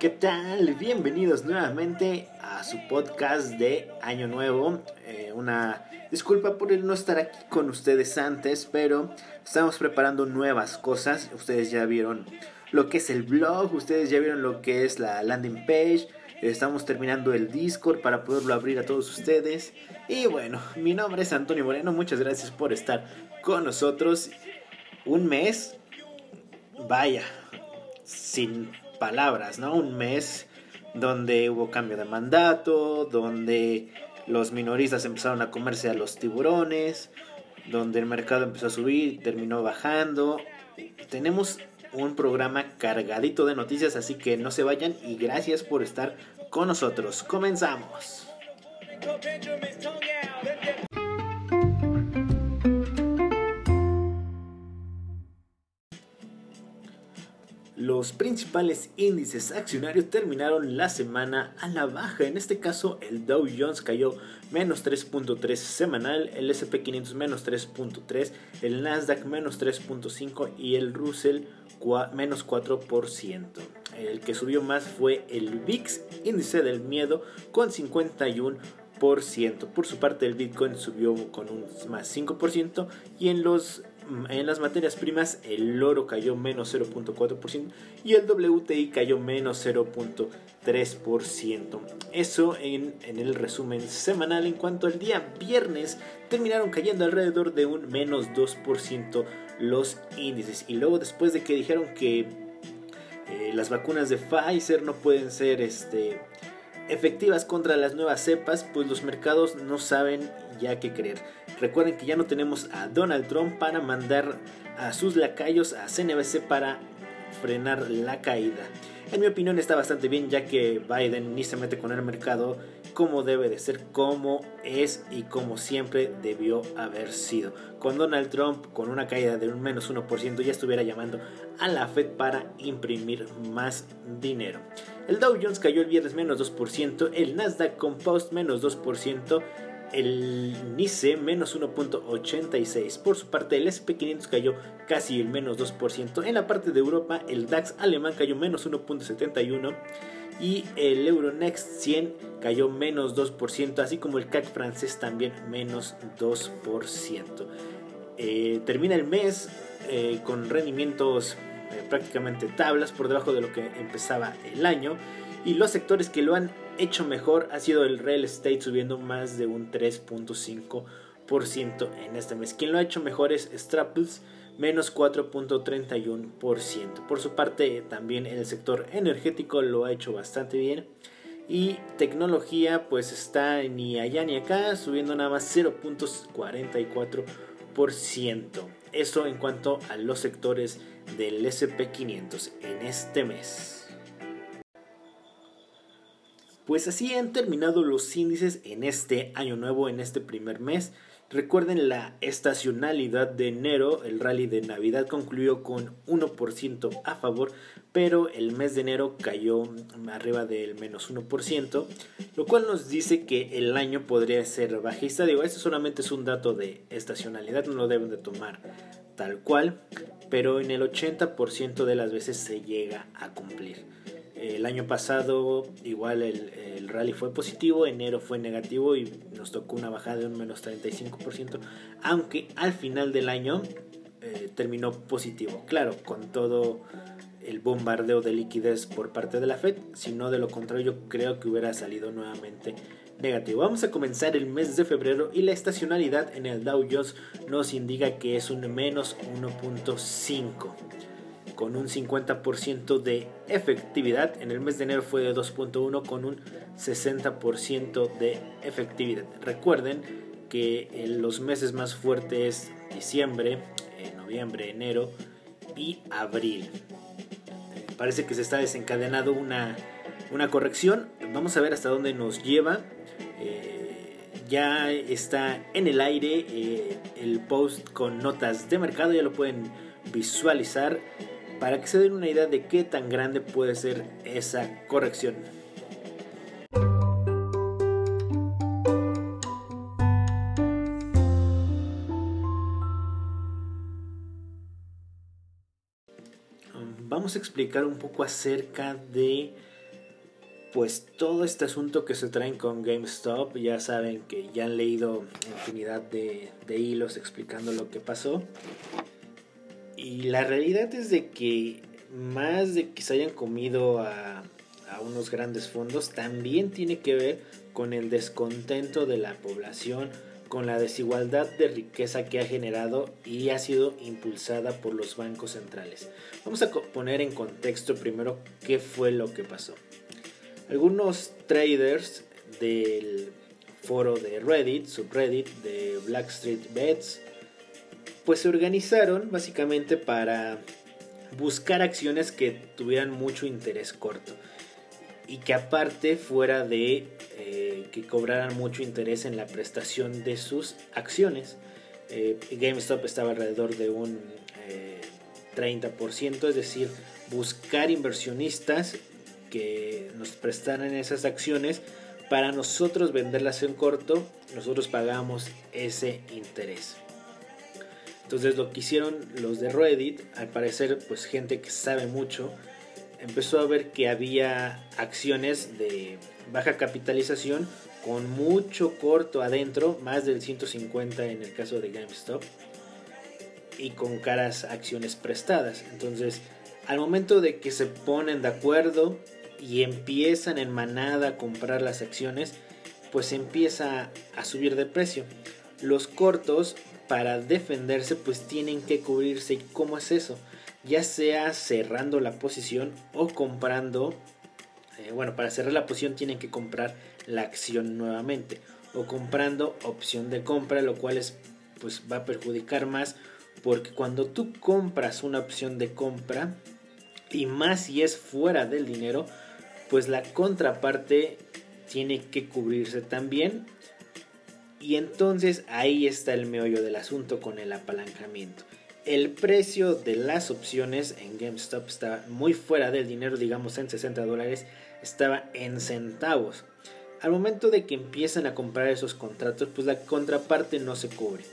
¿Qué tal? Bienvenidos nuevamente a su podcast de Año Nuevo. Eh, una disculpa por no estar aquí con ustedes antes, pero estamos preparando nuevas cosas. Ustedes ya vieron lo que es el blog, ustedes ya vieron lo que es la landing page. Estamos terminando el Discord para poderlo abrir a todos ustedes. Y bueno, mi nombre es Antonio Moreno. Muchas gracias por estar con nosotros. Un mes. Vaya, sin palabras, ¿no? Un mes donde hubo cambio de mandato, donde los minoristas empezaron a comerse a los tiburones, donde el mercado empezó a subir, terminó bajando. Tenemos un programa cargadito de noticias, así que no se vayan y gracias por estar con nosotros. Comenzamos. Los principales índices accionarios terminaron la semana a la baja. En este caso, el Dow Jones cayó menos 3.3 semanal, el SP500 menos 3.3, el Nasdaq menos 3.5 y el Russell menos 4%. El que subió más fue el VIX, índice del miedo, con 51%. Por su parte, el Bitcoin subió con un más 5% y en los en las materias primas el oro cayó menos 0.4% y el WTI cayó menos 0.3%. Eso en, en, el resumen semanal. En cuanto al día viernes, terminaron cayendo alrededor de un menos 2% los índices. Y luego después de que dijeron que eh, las vacunas de Pfizer no pueden ser este, efectivas contra las nuevas cepas, pues los mercados no saben ya qué creer. Recuerden que ya no tenemos a Donald Trump para mandar a sus lacayos a CNBC para frenar la caída. En mi opinión está bastante bien ya que Biden ni se mete con el mercado como debe de ser, como es y como siempre debió haber sido. Con Donald Trump con una caída de un menos 1% ya estuviera llamando a la Fed para imprimir más dinero. El Dow Jones cayó el viernes menos 2%, el Nasdaq Compost menos 2%, el NICE menos 1.86. Por su parte, el SP500 cayó casi el menos 2%. En la parte de Europa, el DAX alemán cayó menos 1.71 y el Euronext 100 cayó menos 2%, así como el CAC francés también menos 2%. Eh, termina el mes eh, con rendimientos eh, prácticamente tablas por debajo de lo que empezaba el año y los sectores que lo han hecho mejor ha sido el real estate subiendo más de un 3.5% en este mes. Quien lo ha hecho mejor es Straples menos 4.31%. Por su parte también el sector energético lo ha hecho bastante bien. Y tecnología pues está ni allá ni acá subiendo nada más 0.44%. Eso en cuanto a los sectores del SP500 en este mes. Pues así han terminado los índices en este año nuevo, en este primer mes. Recuerden la estacionalidad de enero, el rally de Navidad concluyó con 1% a favor, pero el mes de enero cayó arriba del menos 1%, lo cual nos dice que el año podría ser bajista. Digo, esto solamente es un dato de estacionalidad, no lo deben de tomar tal cual, pero en el 80% de las veces se llega a cumplir. El año pasado igual el, rally fue positivo, enero fue negativo y nos tocó una bajada de un menos 35%, aunque al final del año eh, terminó positivo. Claro, con todo el bombardeo de liquidez por parte de la Fed, si no de lo contrario yo creo que hubiera salido nuevamente negativo. Vamos a comenzar el mes de febrero y la estacionalidad en el Dow Jones nos indica que es un menos 1.5 con un 50% de efectividad. En el mes de enero fue de 2.1 con un 60% de efectividad. Recuerden que los meses más fuertes diciembre, eh, noviembre, enero y abril. Parece que se está desencadenando una, una corrección. Vamos a ver hasta dónde nos lleva. Eh, ya está en el aire eh, el post con notas de mercado, ya lo pueden visualizar para que se den una idea de qué tan grande puede ser esa corrección. Vamos a explicar un poco acerca de pues todo este asunto que se traen con GameStop, ya saben que ya han leído infinidad de, de hilos explicando lo que pasó. Y la realidad es de que más de que se hayan comido a, a unos grandes fondos, también tiene que ver con el descontento de la población, con la desigualdad de riqueza que ha generado y ha sido impulsada por los bancos centrales. Vamos a poner en contexto primero qué fue lo que pasó. Algunos traders del foro de Reddit, subreddit de Blackstreet Bets, pues se organizaron básicamente para buscar acciones que tuvieran mucho interés corto y que aparte fuera de eh, que cobraran mucho interés en la prestación de sus acciones. Eh, GameStop estaba alrededor de un 30%, eh, es decir, buscar inversionistas que nos prestaran esas acciones para nosotros venderlas en corto, nosotros pagamos ese interés. Entonces lo que hicieron los de Reddit, al parecer pues gente que sabe mucho, empezó a ver que había acciones de baja capitalización con mucho corto adentro, más del 150 en el caso de GameStop, y con caras acciones prestadas. Entonces, al momento de que se ponen de acuerdo, y empiezan en manada a comprar las acciones, pues empieza a subir de precio. Los cortos para defenderse pues tienen que cubrirse. ¿Y cómo es eso? Ya sea cerrando la posición o comprando. Eh, bueno, para cerrar la posición tienen que comprar la acción nuevamente. O comprando opción de compra, lo cual es, pues va a perjudicar más. Porque cuando tú compras una opción de compra, y más si es fuera del dinero, pues la contraparte tiene que cubrirse también. Y entonces ahí está el meollo del asunto con el apalancamiento. El precio de las opciones en GameStop estaba muy fuera del dinero, digamos en 60 dólares, estaba en centavos. Al momento de que empiezan a comprar esos contratos, pues la contraparte no se cubre.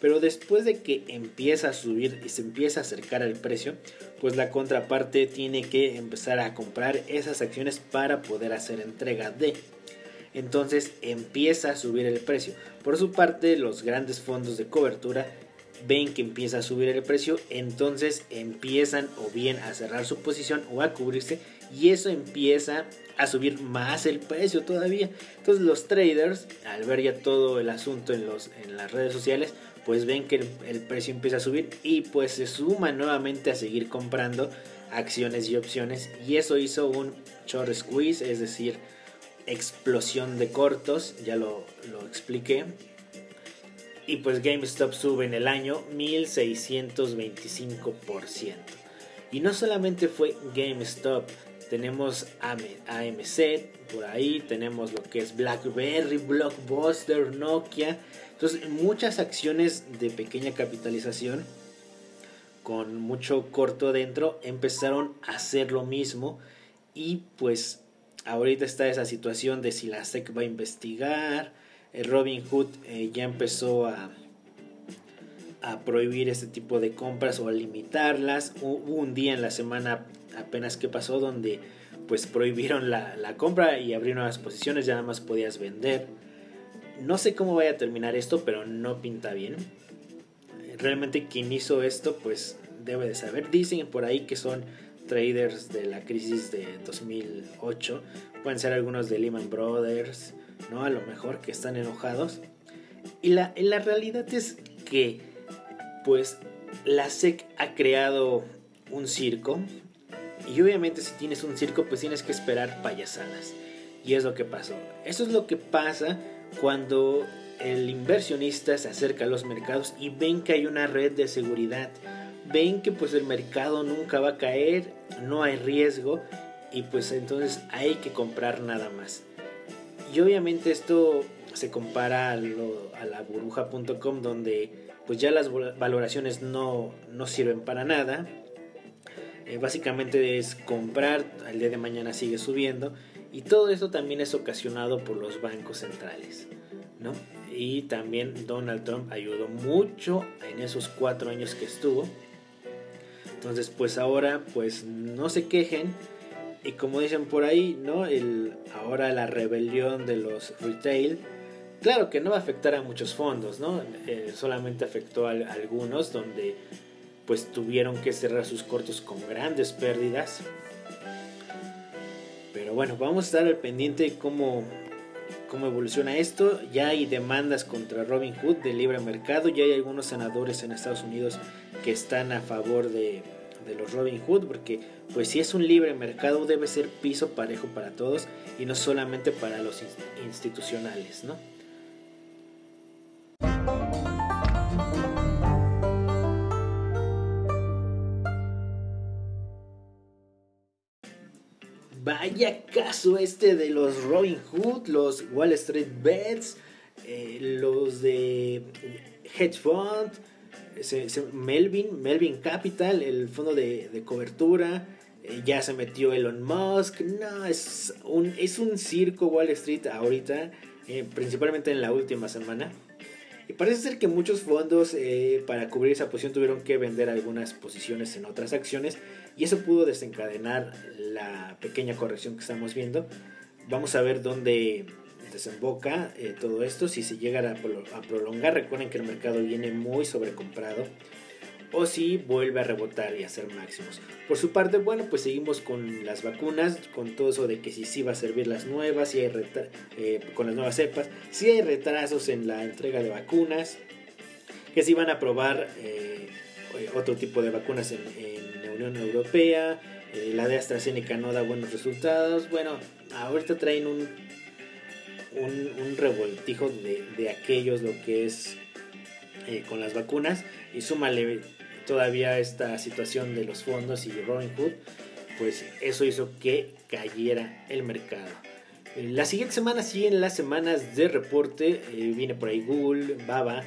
Pero después de que empieza a subir y se empieza a acercar al precio, pues la contraparte tiene que empezar a comprar esas acciones para poder hacer entrega de. Entonces empieza a subir el precio. Por su parte, los grandes fondos de cobertura ven que empieza a subir el precio, entonces empiezan o bien a cerrar su posición o a cubrirse y eso empieza a subir más el precio todavía. Entonces los traders, al ver ya todo el asunto en, los, en las redes sociales, pues ven que el, precio empieza a subir y pues se suma nuevamente a seguir comprando acciones y opciones y eso hizo un short squeeze, es decir, explosión de cortos, ya lo, lo expliqué. Y pues GameStop sube en el año 1625%. Y no solamente fue GameStop, tenemos AMC por ahí, tenemos lo que es BlackBerry, Blockbuster, Nokia. Entonces, muchas acciones de pequeña capitalización con mucho corto dentro empezaron a hacer lo mismo y pues ahorita está esa situación de si la SEC va a investigar, el Robin Hood eh, ya empezó a, a prohibir este tipo de compras o a limitarlas. Hubo un día en la semana apenas que pasó donde pues prohibieron la, compra y abrieron las posiciones, ya nada más podías vender. No sé cómo vaya a terminar esto, pero no pinta bien. Realmente quien hizo esto pues debe de saber. Dicen por ahí que son traders de la crisis de 2008. Pueden ser algunos de Lehman Brothers, ¿no? A lo mejor que están enojados. Y la, la realidad es que pues la SEC ha creado un circo y obviamente si tienes un circo, pues tienes que esperar payasadas. Y es lo que pasó. Eso es lo que pasa cuando el inversionista se acerca a los mercados y ven que hay una red de seguridad. Ven que pues el mercado nunca va a caer, no hay riesgo y pues entonces hay que comprar nada más. Y obviamente esto se compara a, la burbuja.com donde pues ya las valoraciones no, no sirven para nada eh, básicamente es comprar, al día de mañana sigue subiendo y todo esto también es ocasionado por los bancos centrales. ¿no? Y también Donald Trump ayudó mucho en esos cuatro años que estuvo. Entonces pues ahora pues no se quejen Y como dicen por ahí, ¿no? Ahora la rebelión de los retail, claro que no va a afectar a muchos fondos, ¿no? Eh, solamente afectó a, algunos donde pues tuvieron que cerrar sus cortos con grandes pérdidas. Pero bueno, vamos a estar al pendiente de cómo, cómo evoluciona esto. Ya hay demandas contra Robin Hood de libre mercado, ya hay algunos senadores en Estados Unidos que están a favor de, los Robin Hood, porque pues si es un libre mercado debe ser piso parejo para todos y no solamente para los institucionales, ¿no? Vaya caso este de los Robin Hood, los Wall Street Bets, eh, los de Hedge Fund, Melvin, Melvin Capital, el fondo de, cobertura, eh, ya se metió Elon Musk, no, es un, es un circo Wall Street ahorita, eh, principalmente en la última semana. Y parece ser que muchos fondos eh, para cubrir esa posición tuvieron que vender algunas posiciones en otras acciones y eso pudo desencadenar la pequeña corrección que estamos viendo. Vamos a ver dónde desemboca eh, todo esto, si se llega a, prolongar, recuerden que el mercado viene muy sobrecomprado, o si vuelve a rebotar y a hacer máximos. Por su parte, bueno, pues seguimos con las vacunas, con todo eso de que si sí va a servir las nuevas, si hay eh, con las nuevas cepas, si hay retrasos en la entrega de vacunas, que si van a probar eh, otro tipo de vacunas en, la Unión Europea, la de AstraZeneca no da buenos resultados, bueno, ahorita traen un un, revoltijo de, aquellos lo que es eh, con las vacunas y súmale todavía esta situación de los fondos y Robin Hood, pues eso hizo que cayera el mercado. Eh, la siguiente semana siguen las semanas de reporte, eh, viene por ahí Google, Baba,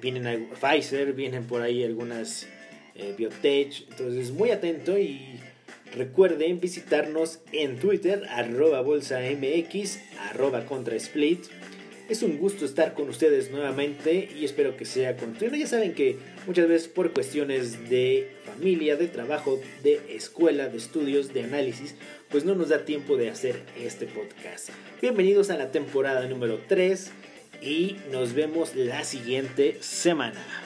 vienen Pfizer, vienen por ahí algunas biotech, entonces muy atento y Recuerden visitarnos en Twitter, arroba bolsamx, arroba contrasplit. Es un gusto estar con ustedes nuevamente y espero que sea continuo. Ya saben que muchas veces por cuestiones de familia, de trabajo, de escuela, de estudios, de análisis, pues no nos da tiempo de hacer este podcast. Bienvenidos a la temporada número 3 y nos vemos la siguiente semana.